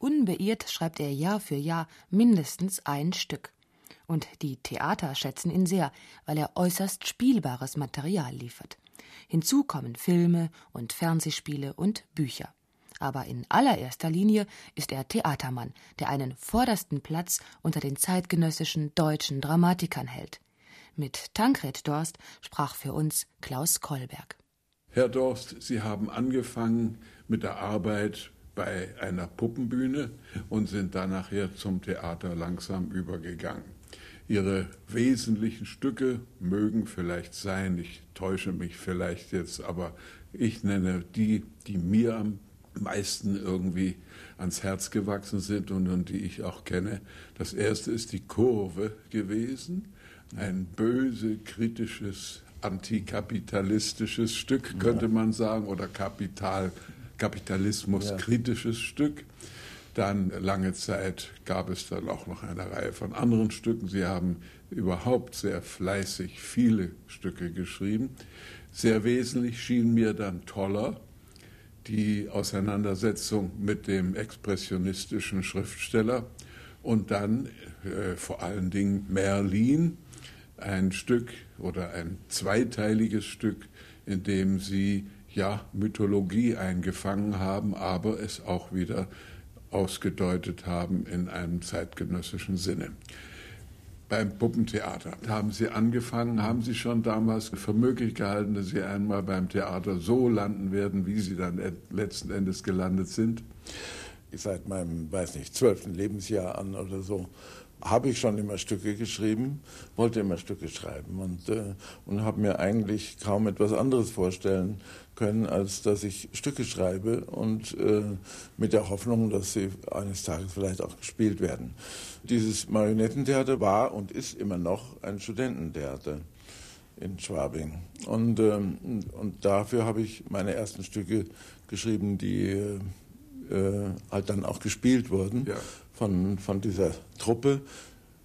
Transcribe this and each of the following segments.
Unbeirrt schreibt er Jahr für Jahr mindestens ein Stück. Und die Theater schätzen ihn sehr, weil er äußerst spielbares Material liefert. Hinzu kommen Filme und Fernsehspiele und Bücher. Aber in allererster Linie ist er Theatermann, der einen vordersten Platz unter den zeitgenössischen deutschen Dramatikern hält. Mit Tankred Dorst sprach für uns Klaus Kollberg. Herr Dorst, Sie haben angefangen mit der Arbeit bei einer Puppenbühne und sind dann nachher zum Theater langsam übergegangen. Ihre wesentlichen Stücke mögen vielleicht sein, ich täusche mich vielleicht jetzt, aber ich nenne die, die mir am meisten irgendwie ans Herz gewachsen sind und, und die ich auch kenne. Das erste ist die Kurve gewesen, ein böse, kritisches, antikapitalistisches Stück, könnte man sagen, oder Kapital, Kapitalismus kritisches ja. Stück. Dann lange Zeit gab es dann auch noch eine Reihe von anderen Stücken. Sie haben überhaupt sehr fleißig viele Stücke geschrieben. Sehr wesentlich schien mir dann Toller, die Auseinandersetzung mit dem expressionistischen Schriftsteller und dann äh, vor allen Dingen Merlin, ein Stück oder ein zweiteiliges Stück, in dem sie ja Mythologie eingefangen haben, aber es auch wieder ausgedeutet haben in einem zeitgenössischen Sinne. Beim Puppentheater haben Sie angefangen, haben Sie schon damals für möglich gehalten, dass Sie einmal beim Theater so landen werden, wie Sie dann letzten Endes gelandet sind? Seit meinem, weiß nicht, zwölften Lebensjahr an oder so habe ich schon immer Stücke geschrieben, wollte immer Stücke schreiben und, äh, und habe mir eigentlich kaum etwas anderes vorstellen können, als dass ich Stücke schreibe und äh, mit der Hoffnung, dass sie eines Tages vielleicht auch gespielt werden. Dieses Marionettentheater war und ist immer noch ein Studententheater in Schwabing. Und, ähm, und dafür habe ich meine ersten Stücke geschrieben, die äh, halt dann auch gespielt wurden. Ja von, von dieser Truppe.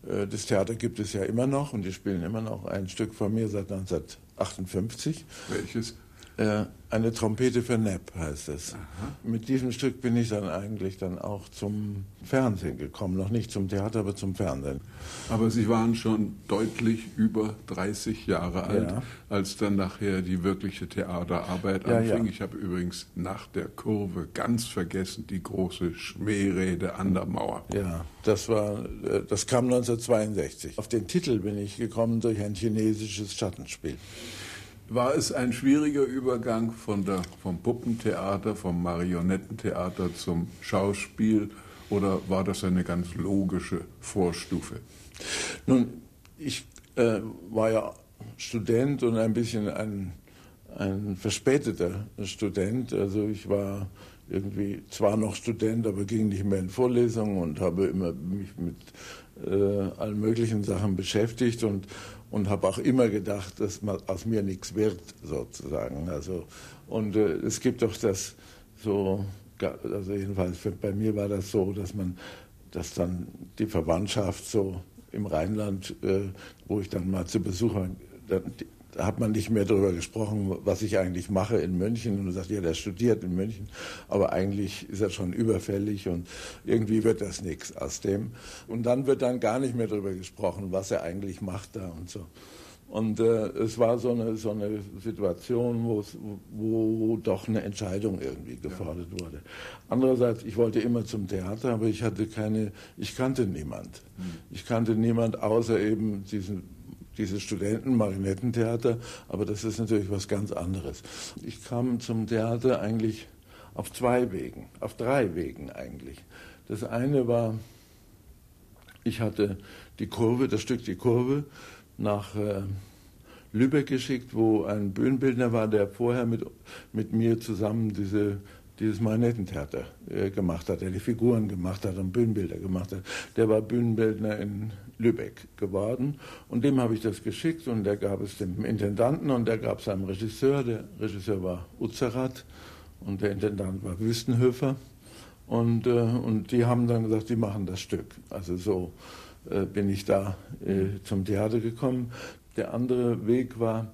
Äh, das Theater gibt es ja immer noch und die spielen immer noch ein Stück von mir seit 1958. Welches? Äh, eine Trompete für Nepp heißt es. Aha. Mit diesem Stück bin ich dann eigentlich dann auch zum Fernsehen gekommen. Noch nicht zum Theater, aber zum Fernsehen. Aber Sie waren schon deutlich über 30 Jahre alt, ja. als dann nachher die wirkliche Theaterarbeit ja, anfing. Ja. Ich habe übrigens nach der Kurve ganz vergessen die große Schmährede an der Mauer. Ja, das war, äh, das kam 1962. Auf den Titel bin ich gekommen durch ein chinesisches Schattenspiel. War es ein schwieriger Übergang von der, vom Puppentheater, vom Marionettentheater zum Schauspiel oder war das eine ganz logische Vorstufe? Nun, ich äh, war ja Student und ein bisschen ein, ein verspäteter Student. Also ich war irgendwie zwar noch Student, aber ging nicht mehr in Vorlesungen und habe immer mich mit äh, allen möglichen Sachen beschäftigt und, und habe auch immer gedacht, dass man aus mir nichts wird, sozusagen. Also, und äh, es gibt doch das so, also jedenfalls bei mir war das so, dass man, dass dann die Verwandtschaft so im Rheinland, äh, wo ich dann mal zu Besuch war, hat man nicht mehr darüber gesprochen, was ich eigentlich mache in München. Und man sagt, ja, der studiert in München, aber eigentlich ist er schon überfällig und irgendwie wird das nichts aus dem. Und dann wird dann gar nicht mehr darüber gesprochen, was er eigentlich macht da und so. Und äh, es war so eine, so eine Situation, wo, wo doch eine Entscheidung irgendwie gefordert ja. wurde. Andererseits, ich wollte immer zum Theater, aber ich hatte keine, ich kannte niemand. Mhm. Ich kannte niemand außer eben diesen dieses Studenten-Marionettentheater, aber das ist natürlich was ganz anderes. Ich kam zum Theater eigentlich auf zwei Wegen, auf drei Wegen eigentlich. Das eine war, ich hatte die Kurve, das Stück Die Kurve, nach äh, Lübeck geschickt, wo ein Bühnenbildner war, der vorher mit, mit mir zusammen diese dieses Marionettentheater äh, gemacht hat, der die Figuren gemacht hat und Bühnenbilder gemacht hat. Der war Bühnenbildner in Lübeck geworden und dem habe ich das geschickt und der gab es dem Intendanten und der gab es einem Regisseur. Der Regisseur war Uzerat und der Intendant war Wüstenhöfer und, äh, und die haben dann gesagt, die machen das Stück. Also so äh, bin ich da äh, zum Theater gekommen. Der andere Weg war,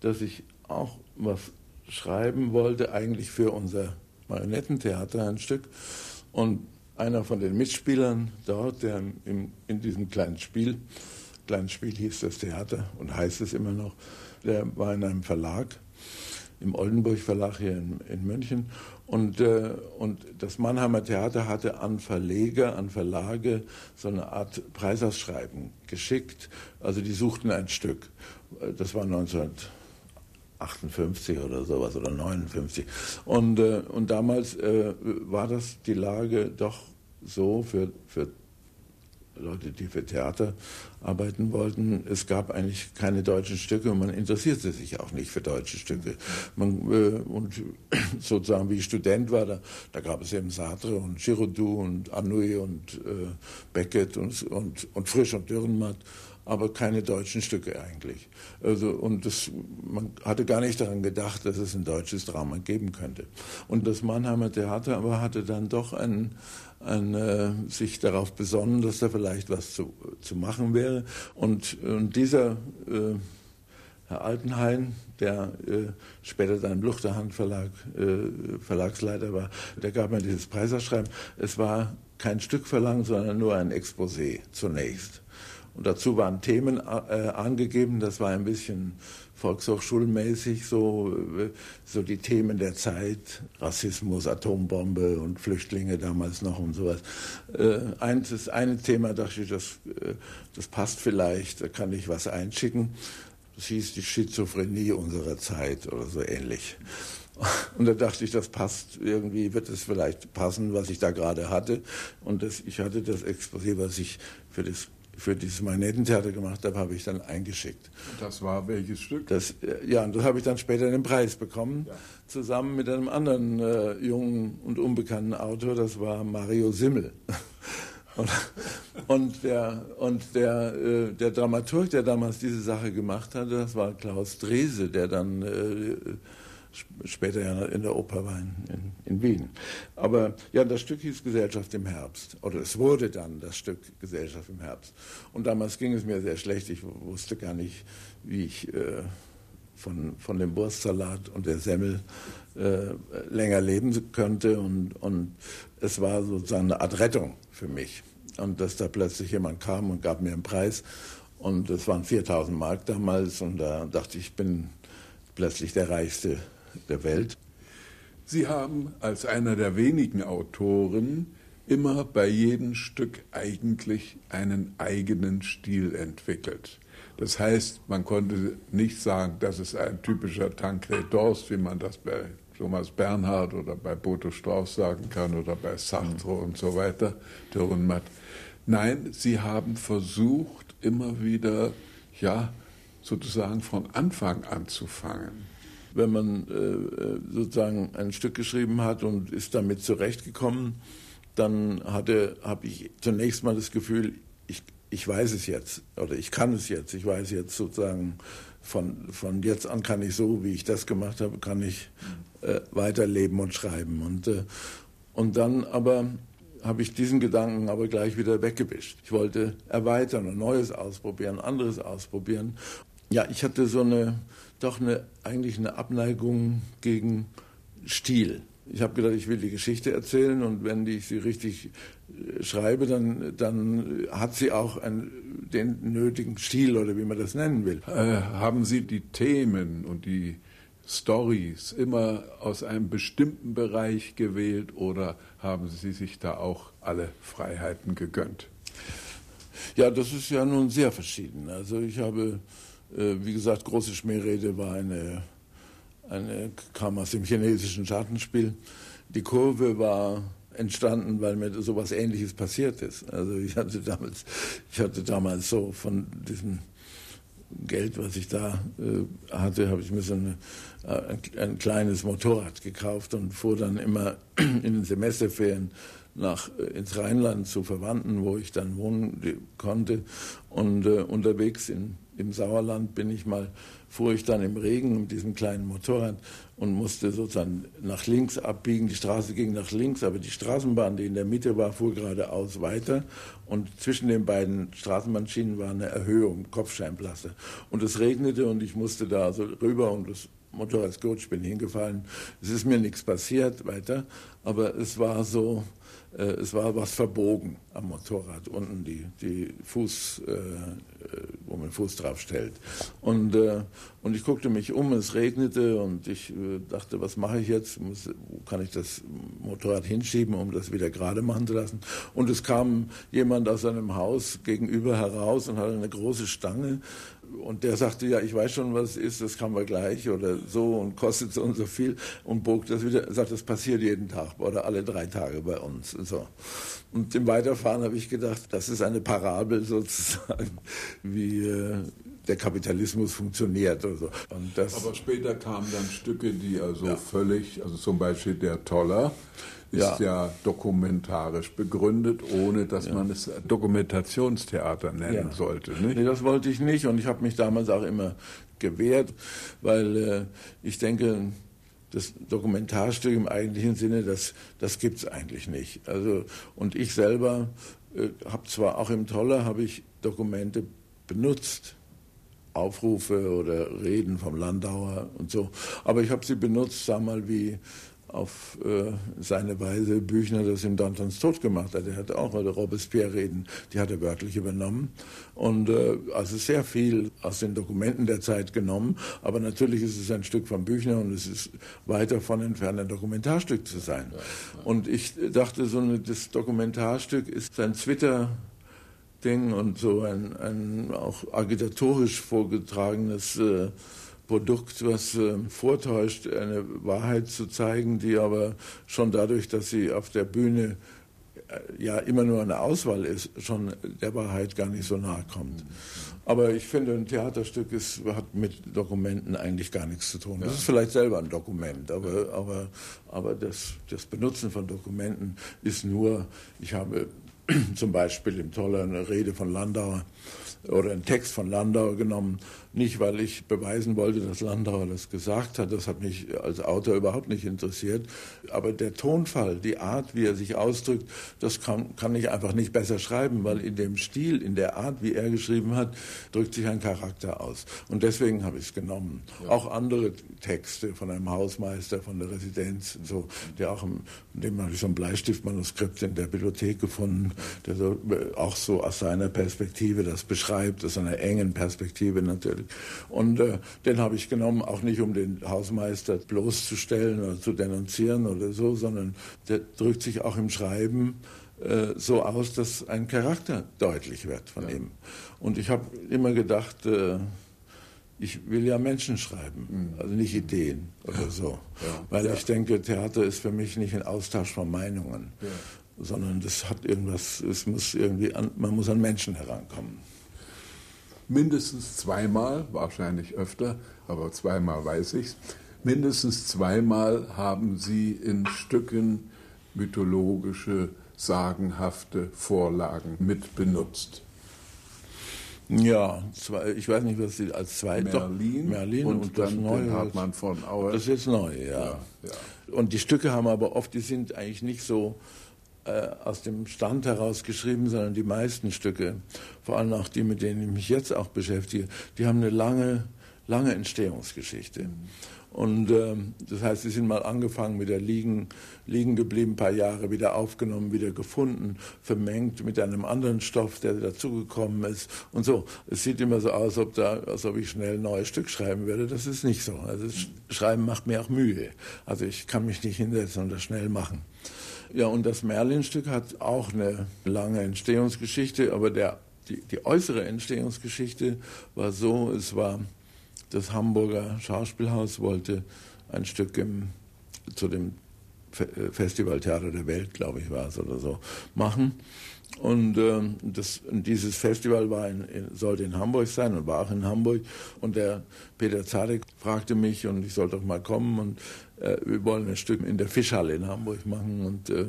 dass ich auch was schreiben wollte, eigentlich für unser Marionettentheater ein Stück und einer von den Mitspielern dort, der im, in diesem kleinen Spiel, kleines Spiel hieß das Theater und heißt es immer noch, der war in einem Verlag, im Oldenburg Verlag hier in, in München. Und, äh, und das Mannheimer Theater hatte an Verleger, an Verlage so eine Art Preisausschreiben geschickt. Also die suchten ein Stück. Das war 1958 oder sowas oder 59. Und, äh, und damals äh, war das die Lage doch so für, für Leute, die für Theater arbeiten wollten. Es gab eigentlich keine deutschen Stücke und man interessierte sich auch nicht für deutsche Stücke. Man, äh, und sozusagen wie ich Student war, da, da gab es eben Sartre und Giraudoux und Anouilh und äh, Beckett und, und, und Frisch und Dürrenmatt aber keine deutschen Stücke eigentlich. Also, und das, man hatte gar nicht daran gedacht, dass es ein deutsches Drama geben könnte. Und das Mannheimer Theater aber hatte dann doch ein, ein, äh, sich darauf besonnen, dass da vielleicht was zu, zu machen wäre. Und, und dieser äh, Herr Altenhain, der äh, später dann Luchterhand Verlag äh, Verlagsleiter war, der gab mir dieses Preisausschreiben. Es war kein Stück verlangt, sondern nur ein Exposé zunächst. Und dazu waren Themen äh, angegeben, das war ein bisschen volkshochschulmäßig, so, äh, so die Themen der Zeit, Rassismus, Atombombe und Flüchtlinge damals noch und sowas. Äh, ein, das eine Thema dachte ich, das, äh, das passt vielleicht, da kann ich was einschicken. Das hieß die Schizophrenie unserer Zeit oder so ähnlich. Und da dachte ich, das passt irgendwie, wird es vielleicht passen, was ich da gerade hatte. Und das, ich hatte das Exposé, was ich für das für dieses Magnetentheater gemacht habe, habe ich dann eingeschickt. Das war welches Stück? Das, äh, ja, und das habe ich dann später den Preis bekommen, ja. zusammen mit einem anderen äh, jungen und unbekannten Autor, das war Mario Simmel. Und, und, der, und der, äh, der Dramaturg, der damals diese Sache gemacht hatte, das war Klaus Drese, der dann äh, später ja in der Oper war in, in, Wien. Aber ja, das Stück hieß Gesellschaft im Herbst. Oder es wurde dann das Stück Gesellschaft im Herbst. Und damals ging es mir sehr schlecht. Ich wusste gar nicht, wie ich äh, von, von dem Wurstsalat und der Semmel äh, länger leben könnte. Und, und es war sozusagen eine Art Rettung für mich. Und dass da plötzlich jemand kam und gab mir einen Preis. Und es waren 4000 Mark damals. Und da dachte ich, ich bin plötzlich der reichste der Welt. Sie haben als einer der wenigen Autoren immer bei jedem Stück eigentlich einen eigenen Stil entwickelt. Das heißt, man konnte nicht sagen, das ist ein typischer Tancred Dorst, wie man das bei Thomas Bernhard oder bei Boto Strauß sagen kann oder bei Sartre und so weiter, Dürrenmatt. Nein, sie haben versucht, immer wieder, ja, sozusagen von Anfang anzufangen wenn man äh, äh, sozusagen ein Stück geschrieben hat und ist damit zurechtgekommen, dann habe ich zunächst mal das Gefühl, ich, ich weiß es jetzt oder ich kann es jetzt. Ich weiß jetzt sozusagen, von, von jetzt an kann ich so, wie ich das gemacht habe, kann ich äh, weiterleben und schreiben. Und, äh, und dann aber habe ich diesen Gedanken aber gleich wieder weggewischt. Ich wollte erweitern und Neues ausprobieren, anderes ausprobieren. Ja, ich hatte so eine, doch eine, eigentlich eine Abneigung gegen Stil. Ich habe gedacht, ich will die Geschichte erzählen und wenn ich sie richtig äh, schreibe, dann, dann hat sie auch einen, den nötigen Stil oder wie man das nennen will. Äh, haben Sie die Themen und die Stories immer aus einem bestimmten Bereich gewählt oder haben Sie sich da auch alle Freiheiten gegönnt? Ja, das ist ja nun sehr verschieden. Also ich habe wie gesagt, große Schmährede war eine, eine, kam aus dem chinesischen Schattenspiel. Die Kurve war entstanden, weil mir sowas Ähnliches passiert ist. Also ich hatte damals, ich hatte damals so von diesem Geld, was ich da äh, hatte, habe ich mir so eine, äh, ein, ein, kleines Motorrad gekauft und fuhr dann immer in den Semesterferien nach, äh, ins Rheinland zu Verwandten, wo ich dann wohnen konnte. Und äh, unterwegs in im Sauerland bin ich mal, fuhr ich dann im Regen mit diesem kleinen Motorrad und musste sozusagen nach links abbiegen. Die Straße ging nach links, aber die Straßenbahn, die in der Mitte war, fuhr geradeaus weiter. Und zwischen den beiden Straßenbahnschienen war eine Erhöhung, Kopfsteinpflaster. Und es regnete und ich musste da so rüber und das Motorrad ist gut, ich bin hingefallen. Es ist mir nichts passiert weiter. aber es war so, äh, es war was verbogen am Motorrad, unten die, die Fuß, äh, äh wo man Fuß drauf stellt. Und, äh, und ich guckte mich um, es regnete und ich äh, dachte, was mache ich jetzt? Muss, wo kann ich das Motorrad hinschieben, um das wieder gerade machen zu lassen? Und es kam jemand aus seinem Haus gegenüber heraus und hatte eine große Stange und der sagte, ja, ich weiß schon, was es ist, das kann man gleich oder so und kostet so und so viel und bog das wieder, sagt, das passiert jeden Tag oder alle drei Tage bei uns und so. Und im Weiterfahren habe ich gedacht, das ist eine Parabel sozusagen, wie äh, der Kapitalismus funktioniert. Oder so. Aber später kamen dann Stücke, die also ja. völlig, also zum Beispiel der Toller, ist ja. ja, dokumentarisch begründet, ohne dass ja. man es Dokumentationstheater nennen ja. sollte. Nicht? Nee, das wollte ich nicht und ich habe mich damals auch immer gewehrt, weil äh, ich denke, das Dokumentarstück im eigentlichen Sinne, das, das gibt es eigentlich nicht. Also, und ich selber äh, habe zwar auch im Toller habe ich Dokumente benutzt, Aufrufe oder Reden vom Landauer und so, aber ich habe sie benutzt, sag mal, wie auf äh, seine Weise Büchner das im Dantons Tod gemacht hat. Er hat auch Robespierre-Reden, die hat er wörtlich übernommen. Und äh, also sehr viel aus den Dokumenten der Zeit genommen. Aber natürlich ist es ein Stück von Büchner und es ist weit davon entfernt, ein Dokumentarstück zu sein. Und ich dachte, so eine, das Dokumentarstück ist sein Twitter- Ding und so ein, ein auch agitatorisch vorgetragenes äh, Produkt, was äh, vortäuscht, eine Wahrheit zu zeigen, die aber schon dadurch, dass sie auf der Bühne äh, ja immer nur eine Auswahl ist, schon der Wahrheit gar nicht so nahe kommt. Aber ich finde, ein Theaterstück ist, hat mit Dokumenten eigentlich gar nichts zu tun. Das ist vielleicht selber ein Dokument, aber, aber, aber das, das Benutzen von Dokumenten ist nur, ich habe zum Beispiel im Toller eine Rede von Landauer oder einen Text von Landauer genommen, nicht weil ich beweisen wollte, dass Landauer das gesagt hat, das hat mich als Autor überhaupt nicht interessiert, aber der Tonfall, die Art, wie er sich ausdrückt, das kann, kann ich einfach nicht besser schreiben, weil in dem Stil, in der Art, wie er geschrieben hat, drückt sich ein Charakter aus. Und deswegen habe ich es genommen. Ja. Auch andere Texte von einem Hausmeister, von der Residenz, so, der auch, im, dem habe ich so ein Bleistiftmanuskript in der Bibliothek gefunden, der so, auch so aus seiner Perspektive das beschreibt beschreibt, aus einer engen Perspektive natürlich. Und äh, den habe ich genommen, auch nicht um den Hausmeister bloßzustellen oder zu denunzieren oder so, sondern der drückt sich auch im Schreiben äh, so aus, dass ein Charakter deutlich wird von ja. ihm. Und ich habe immer gedacht, äh, ich will ja Menschen schreiben, mhm. also nicht Ideen oder so. Ja. Weil ja. ich denke, Theater ist für mich nicht ein Austausch von Meinungen, ja. sondern das hat irgendwas, es muss irgendwie an, man muss an Menschen herankommen mindestens zweimal, wahrscheinlich öfter, aber zweimal weiß ich es, mindestens zweimal haben Sie in Stücken mythologische, sagenhafte Vorlagen mit benutzt. Ja, zwei, ich weiß nicht, was Sie als zweites. Merlin, Merlin und, und dann den Hartmann von Auer. Das ist jetzt neu, ja. ja, ja. Und die Stücke haben aber oft, die sind eigentlich nicht so äh, aus dem Stand heraus geschrieben, sondern die meisten Stücke, vor allem auch die, mit denen ich mich jetzt auch beschäftige, die haben eine lange, lange Entstehungsgeschichte. Und äh, das heißt, sie sind mal angefangen mit der liegen, liegen geblieben, ein paar Jahre wieder aufgenommen, wieder gefunden, vermengt mit einem anderen Stoff, der dazugekommen ist und so. Es sieht immer so aus, ob da, als ob ich schnell ein neues Stück schreiben würde. Das ist nicht so. Also Schreiben macht mir auch Mühe. Also ich kann mich nicht hinsetzen und das schnell machen. Ja, und das Merlin-Stück hat auch eine lange Entstehungsgeschichte, aber der, die, die äußere Entstehungsgeschichte war so, es war, das Hamburger Schauspielhaus wollte ein Stück im, zu dem Festivaltheater der Welt, glaube ich, war es oder so, machen. Und äh, das, dieses Festival war in, in, sollte in Hamburg sein und war auch in Hamburg. Und der Peter Zadek fragte mich und ich sollte doch mal kommen und wir wollen ein Stück in der Fischhalle in Hamburg machen. Und, äh,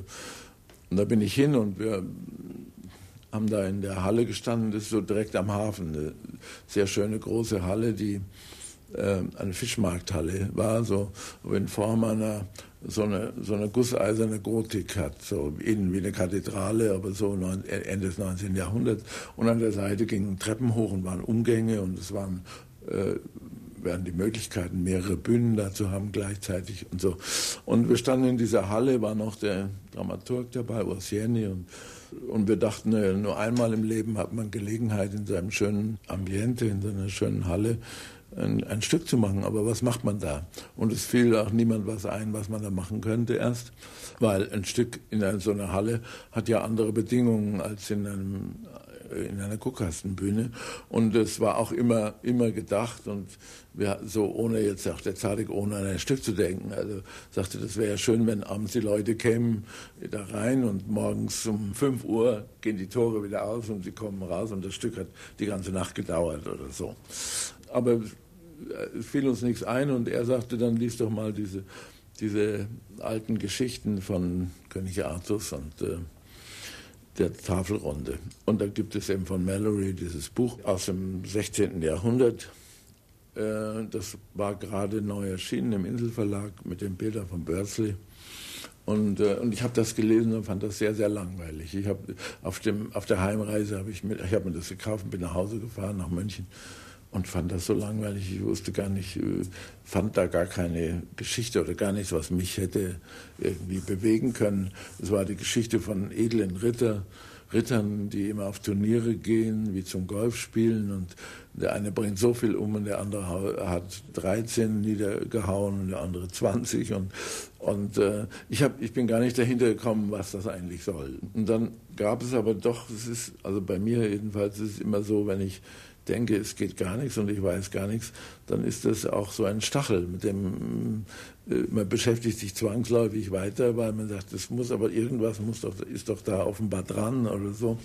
und da bin ich hin und wir haben da in der Halle gestanden, das ist so direkt am Hafen, eine sehr schöne große Halle, die äh, eine Fischmarkthalle war, so in Form einer so eine, so eine gusseiserne Gotik hat, so innen wie eine Kathedrale, aber so Ende des 19. Jahrhunderts. Und an der Seite gingen Treppen hoch und waren Umgänge und es waren äh, werden die Möglichkeiten, mehrere Bühnen dazu haben gleichzeitig und so. Und wir standen in dieser Halle, war noch der Dramaturg dabei, Ursieni, und, und wir dachten, nur einmal im Leben hat man Gelegenheit, in seinem schönen Ambiente, in seiner schönen Halle, ein, ein, Stück zu machen. Aber was macht man da? Und es fiel auch niemand was ein, was man da machen könnte erst, weil ein Stück in so einer Halle hat ja andere Bedingungen als in einem in einer Guckkastenbühne. Und es war auch immer, immer gedacht und wir, so ohne jetzt auch der Zadig, ohne an ein Stück zu denken. Also sagte, das wäre ja schön, wenn abends die Leute kämen da rein und morgens um 5 Uhr gehen die Tore wieder aus und sie kommen raus und das Stück hat die ganze Nacht gedauert oder so. Aber es fiel uns nichts ein und er sagte dann, lies doch mal diese, diese alten Geschichten von König Artus und äh, der Tafelrunde. Und da gibt es eben von Mallory dieses Buch aus dem 16. Jahrhundert. Äh, das war gerade neu erschienen im Inselverlag mit den Bildern von Börsley. Und, äh, und ich habe das gelesen und fand das sehr, sehr langweilig. Ich habe auf, auf der Heimreise habe ich, mit, ich hab mir das gekauft und bin nach Hause gefahren, nach München und fand das so langweilig. Ich wusste gar nicht, äh, fand da gar keine Geschichte oder gar nichts, was mich hätte irgendwie bewegen können. Es war die Geschichte von edlen Ritter, Rittern, die immer auf Turniere gehen, wie zum Golfspielen und der eine bringt so viel um und der andere hat 13 niedergehauen und der andere 20 und, und äh, ich, hab, ich bin gar nicht dahinter gekommen, was das eigentlich soll. Und dann gab es aber doch, es ist, also bei mir jedenfalls ist es immer so, wenn ich denke, es geht gar nichts und ich weiß gar nichts, dann ist das auch so ein Stachel, mit dem äh, man beschäftigt sich zwangsläufig weiter, weil man sagt, es muss aber irgendwas muss doch, ist doch da offenbar dran oder so.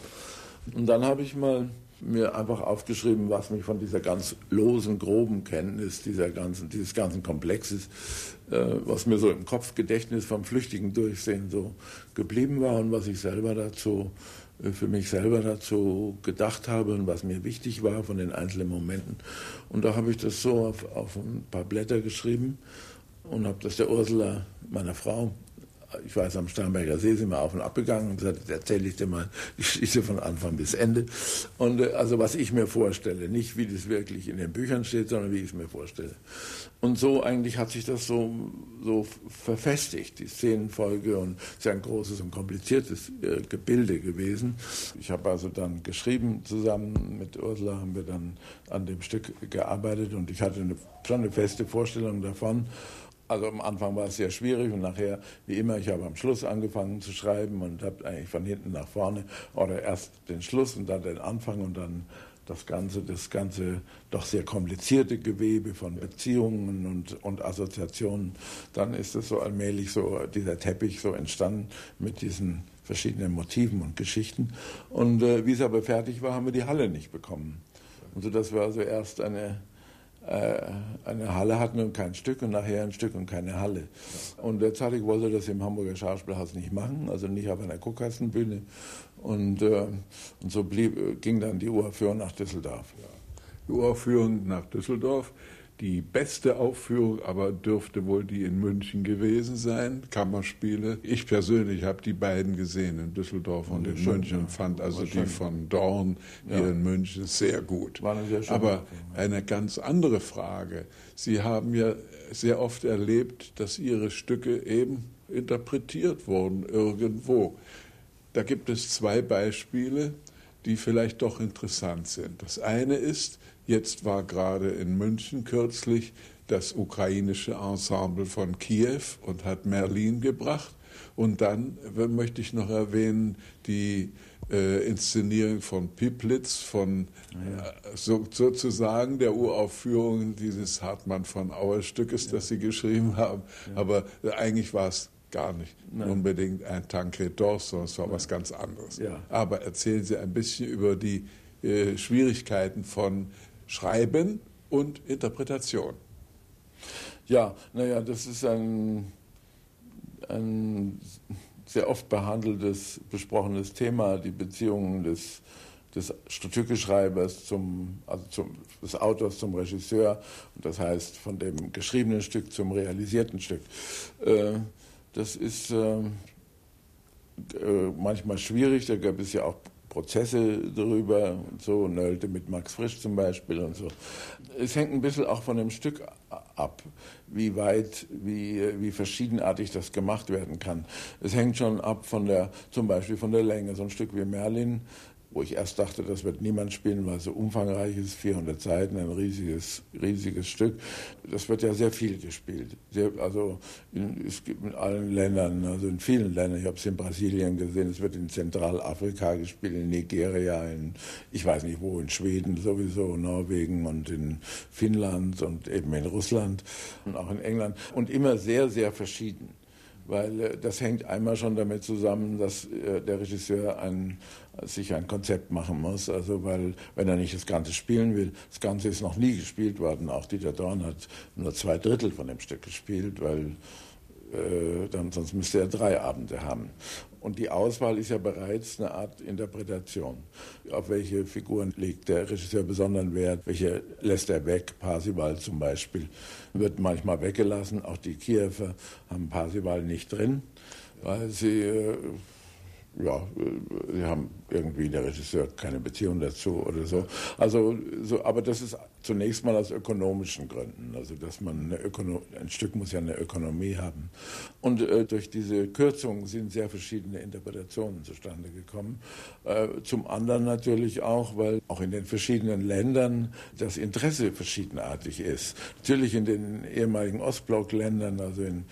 Und dann habe ich mal mir einfach aufgeschrieben, was mich von dieser ganz losen, groben Kenntnis dieser ganzen, dieses ganzen Komplexes, äh, was mir so im Kopfgedächtnis vom flüchtigen Durchsehen so geblieben war und was ich selber dazu für mich selber dazu gedacht habe und was mir wichtig war von den einzelnen Momenten. Und da habe ich das so auf, auf ein paar Blätter geschrieben und habe das der Ursula, meiner Frau, ich weiß, am Starnberger See sind wir auf und ab gegangen und gesagt, erzähle ich dir mal die Geschichte von Anfang bis Ende. Und äh, also was ich mir vorstelle, nicht wie das wirklich in den Büchern steht, sondern wie ich es mir vorstelle. Und so eigentlich hat sich das so, so verfestigt, die Szenenfolge und es ist ja ein großes und kompliziertes äh, Gebilde gewesen. Ich habe also dann geschrieben, zusammen mit Ursula haben wir dann an dem Stück gearbeitet und ich hatte eine, schon eine feste Vorstellung davon. Also am Anfang war es sehr schwierig und nachher, wie immer, ich habe am Schluss angefangen zu schreiben und habe eigentlich von hinten nach vorne oder erst den Schluss und dann den Anfang und dann das ganze, das ganze doch sehr komplizierte Gewebe von Beziehungen und, und Assoziationen. Dann ist es so allmählich so dieser Teppich so entstanden mit diesen verschiedenen Motiven und Geschichten. Und äh, wie es aber fertig war, haben wir die Halle nicht bekommen. Und so dass wir also erst eine eine Halle hatten und kein Stück und nachher ein Stück und keine Halle. Und Zadig wollte das im Hamburger Schauspielhaus nicht machen, also nicht auf einer Guckkastenbühne. Und, äh, und so blieb, ging dann die Uraufführung nach Düsseldorf. Die Uraufführung nach Düsseldorf die beste Aufführung aber dürfte wohl die in München gewesen sein, Kammerspiele. Ich persönlich habe die beiden gesehen in Düsseldorf und in München und fand also die von Dorn hier ja. in München sehr gut. Sehr aber eine ganz andere Frage. Sie haben ja sehr oft erlebt, dass Ihre Stücke eben interpretiert wurden irgendwo. Da gibt es zwei Beispiele, die vielleicht doch interessant sind. Das eine ist, Jetzt war gerade in München kürzlich das ukrainische Ensemble von Kiew und hat Merlin gebracht. Und dann möchte ich noch erwähnen die äh, Inszenierung von Piplitz, von ja. äh, so, sozusagen der Uraufführung dieses Hartmann von Auer Stückes, ja. das Sie geschrieben haben. Ja. Aber äh, eigentlich war es gar nicht Nein. unbedingt ein Tancred sondern es war Nein. was ganz anderes. Aber erzählen Sie ein bisschen über die äh, Schwierigkeiten von Schreiben und Interpretation. Ja, naja, das ist ein, ein sehr oft behandeltes, besprochenes Thema, die Beziehungen des, des Stückeschreibers zum, also zum, des Autors zum Regisseur, und das heißt von dem geschriebenen Stück zum realisierten Stück. Äh, das ist äh, äh, manchmal schwierig, da gab es ja auch Prozesse darüber und so, nölte mit Max Frisch zum Beispiel und so. Es hängt ein bisschen auch von dem Stück ab, wie weit, wie, wie verschiedenartig das gemacht werden kann. Es hängt schon ab von der, zum Beispiel von der Länge. So ein Stück wie Merlin wo ich erst dachte, das wird niemand spielen, weil es so umfangreich ist, 400 Seiten, ein riesiges, riesiges Stück. Das wird ja sehr viel gespielt. Sehr, also in, es gibt in allen Ländern, also in vielen Ländern. Ich habe es in Brasilien gesehen, es wird in Zentralafrika gespielt, in Nigeria, in ich weiß nicht wo, in Schweden sowieso, Norwegen und in Finnland und eben in Russland und auch in England und immer sehr, sehr verschieden weil äh, das hängt einmal schon damit zusammen, dass äh, der Regisseur ein, sich ein Konzept machen muss. Also weil, wenn er nicht das Ganze spielen will, das Ganze ist noch nie gespielt worden. Auch Dieter Dorn hat nur zwei Drittel von dem Stück gespielt, weil äh, dann, sonst müsste er drei Abende haben. Und die Auswahl ist ja bereits eine Art Interpretation. Auf welche Figuren legt der Regisseur besonderen Wert? Welche lässt er weg? Parsival zum Beispiel wird manchmal weggelassen. Auch die Kiewer haben Parsival nicht drin, weil sie äh, ja, äh, sie haben irgendwie der Regisseur keine Beziehung dazu oder so. Also, so, aber das ist zunächst mal aus ökonomischen Gründen. Also, dass man Ökono ein Stück muss ja eine Ökonomie haben. Und äh, durch diese Kürzungen sind sehr verschiedene Interpretationen zustande gekommen. Äh, zum anderen natürlich auch, weil auch in den verschiedenen Ländern das Interesse verschiedenartig ist. Natürlich in den ehemaligen Ostblockländern, also in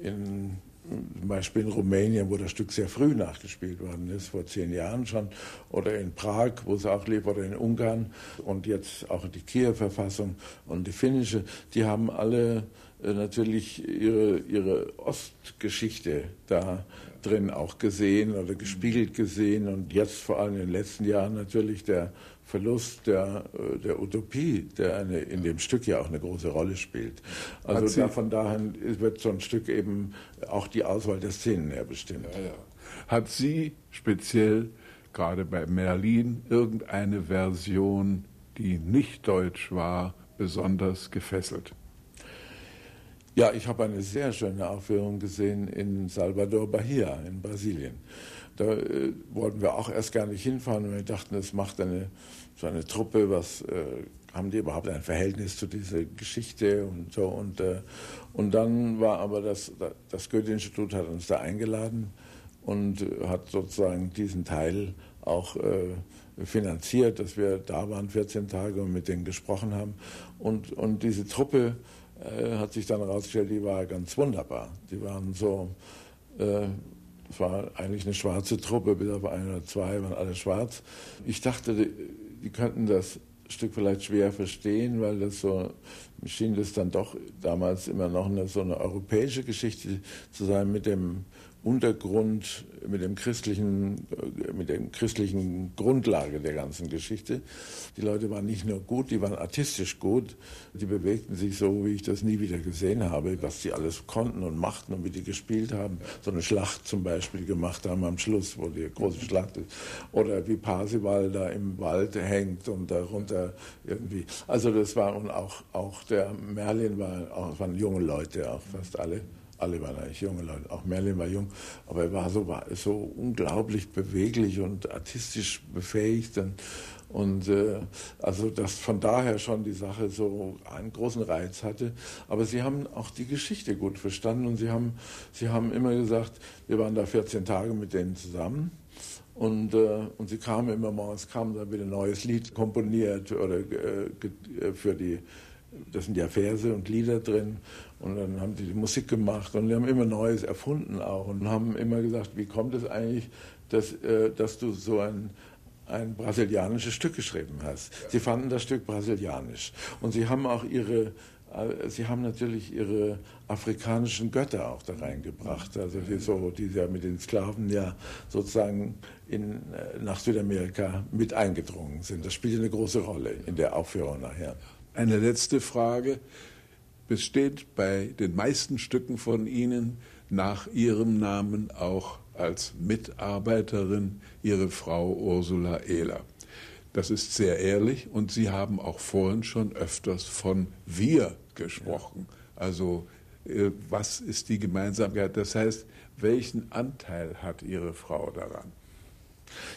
in zum Beispiel in Rumänien, wo das Stück sehr früh nachgespielt worden ist, vor zehn Jahren schon, oder in Prag, wo es auch lief, oder in Ungarn und jetzt auch die Kiewer-Verfassung und die finnische, die haben alle äh, natürlich ihre, ihre Ostgeschichte da drin auch gesehen oder gespiegelt gesehen und jetzt vor allem in den letzten Jahren natürlich der Verlust der, äh, der Utopie, der eine, in dem Stück ja auch eine große Rolle spielt. Also da, von daher wird so ein Stück eben auch die Auswahl der Szenen her bestimmt. Ja, ja. Hat sie speziell gerade bei Merlin irgendeine Version, die nicht deutsch war, besonders gefesselt? Ja, ich habe eine sehr schöne Aufführung gesehen in Salvador Bahia in Brasilien. Da äh, wollten wir auch erst gar nicht hinfahren, und wir dachten, das macht eine, so eine Truppe, was äh, haben die überhaupt ein Verhältnis zu dieser Geschichte und so. Und, äh, und dann war aber das, das Goethe-Institut hat uns da eingeladen und hat sozusagen diesen Teil auch äh, finanziert, dass wir da waren 14 Tage und mit denen gesprochen haben. Und, und diese Truppe äh, hat sich dann herausgestellt, die war ganz wunderbar. Die waren so äh, es war eigentlich eine schwarze Truppe, bis auf ein oder zwei waren alle schwarz. Ich dachte, die, die könnten das Stück vielleicht schwer verstehen, weil das so, schien das dann doch damals immer noch eine, so eine europäische Geschichte zu sein mit dem Untergrund, mit dem christlichen, mit dem christlichen Grundlage der ganzen Geschichte. Die Leute waren nicht nur gut, die waren artistisch gut. Die bewegten sich so, wie ich das nie wieder gesehen habe, was sie alles konnten und machten und wie die gespielt haben. So eine Schlacht zum Beispiel gemacht haben am Schluss, wo die große Schlacht ist. Oder wie Parsival da im Wald hängt und darunter irgendwie. Also das war und auch, auch der Merlin war, auch, waren junge Leute, auch fast alle alle waren eigentlich junge Leute, auch Merlin war jung, aber er war so, war so unglaublich beweglich und artistisch befähigt und, und äh, also dass von daher schon die Sache so einen großen Reiz hatte. Aber sie haben auch die Geschichte gut verstanden und sie haben, sie haben immer gesagt, wir waren da 14 Tage mit denen zusammen. Und, äh, und sie kamen immer morgens, kam dann wieder ein neues Lied komponiert oder äh, für die das sind ja Verse und Lieder drin. Und dann haben die, die Musik gemacht und die haben immer Neues erfunden auch und haben immer gesagt, wie kommt es eigentlich, dass, äh, dass du so ein, ein brasilianisches Stück geschrieben hast. Ja. Sie fanden das Stück brasilianisch. Und sie haben auch ihre, äh, sie haben natürlich ihre afrikanischen Götter auch da reingebracht. Also die, so, die ja mit den Sklaven ja sozusagen in, äh, nach Südamerika mit eingedrungen sind. Das spielt eine große Rolle in der Aufführung nachher. Eine letzte Frage. Besteht bei den meisten Stücken von Ihnen nach Ihrem Namen auch als Mitarbeiterin Ihre Frau Ursula Ehler? Das ist sehr ehrlich und Sie haben auch vorhin schon öfters von wir gesprochen. Also äh, was ist die Gemeinsamkeit? Das heißt, welchen Anteil hat Ihre Frau daran?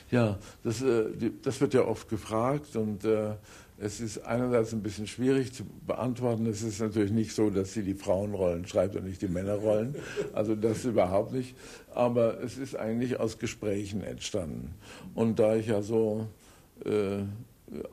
Ja, das, äh, das wird ja oft gefragt und äh, es ist einerseits ein bisschen schwierig zu beantworten. Es ist natürlich nicht so, dass sie die Frauenrollen schreibt und nicht die Männerrollen. Also das überhaupt nicht. Aber es ist eigentlich aus Gesprächen entstanden. Und da ich ja so äh,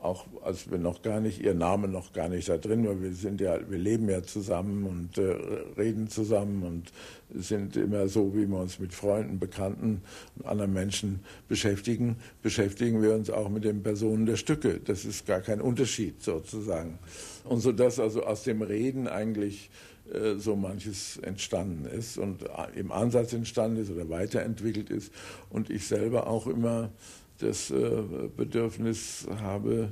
auch als wir noch gar nicht, ihr Name noch gar nicht da drin war, wir sind ja, wir leben ja zusammen und äh, reden zusammen und sind immer so, wie wir uns mit Freunden, Bekannten und anderen Menschen beschäftigen, beschäftigen wir uns auch mit den Personen der Stücke. Das ist gar kein Unterschied sozusagen. Und so dass also aus dem Reden eigentlich äh, so manches entstanden ist und äh, im Ansatz entstanden ist oder weiterentwickelt ist und ich selber auch immer das äh, Bedürfnis habe,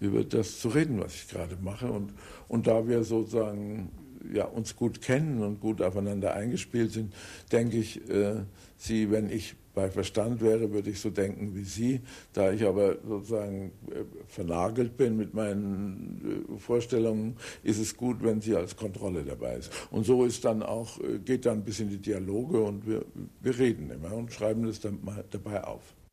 über das zu reden, was ich gerade mache. Und, und da wir sozusagen ja, uns gut kennen und gut aufeinander eingespielt sind, denke ich, äh, Sie, wenn ich bei Verstand wäre, würde ich so denken wie Sie. Da ich aber sozusagen äh, vernagelt bin mit meinen äh, Vorstellungen, ist es gut, wenn sie als Kontrolle dabei ist. Und so ist dann auch, geht dann ein bisschen die Dialoge und wir, wir reden immer und schreiben das dann mal dabei auf.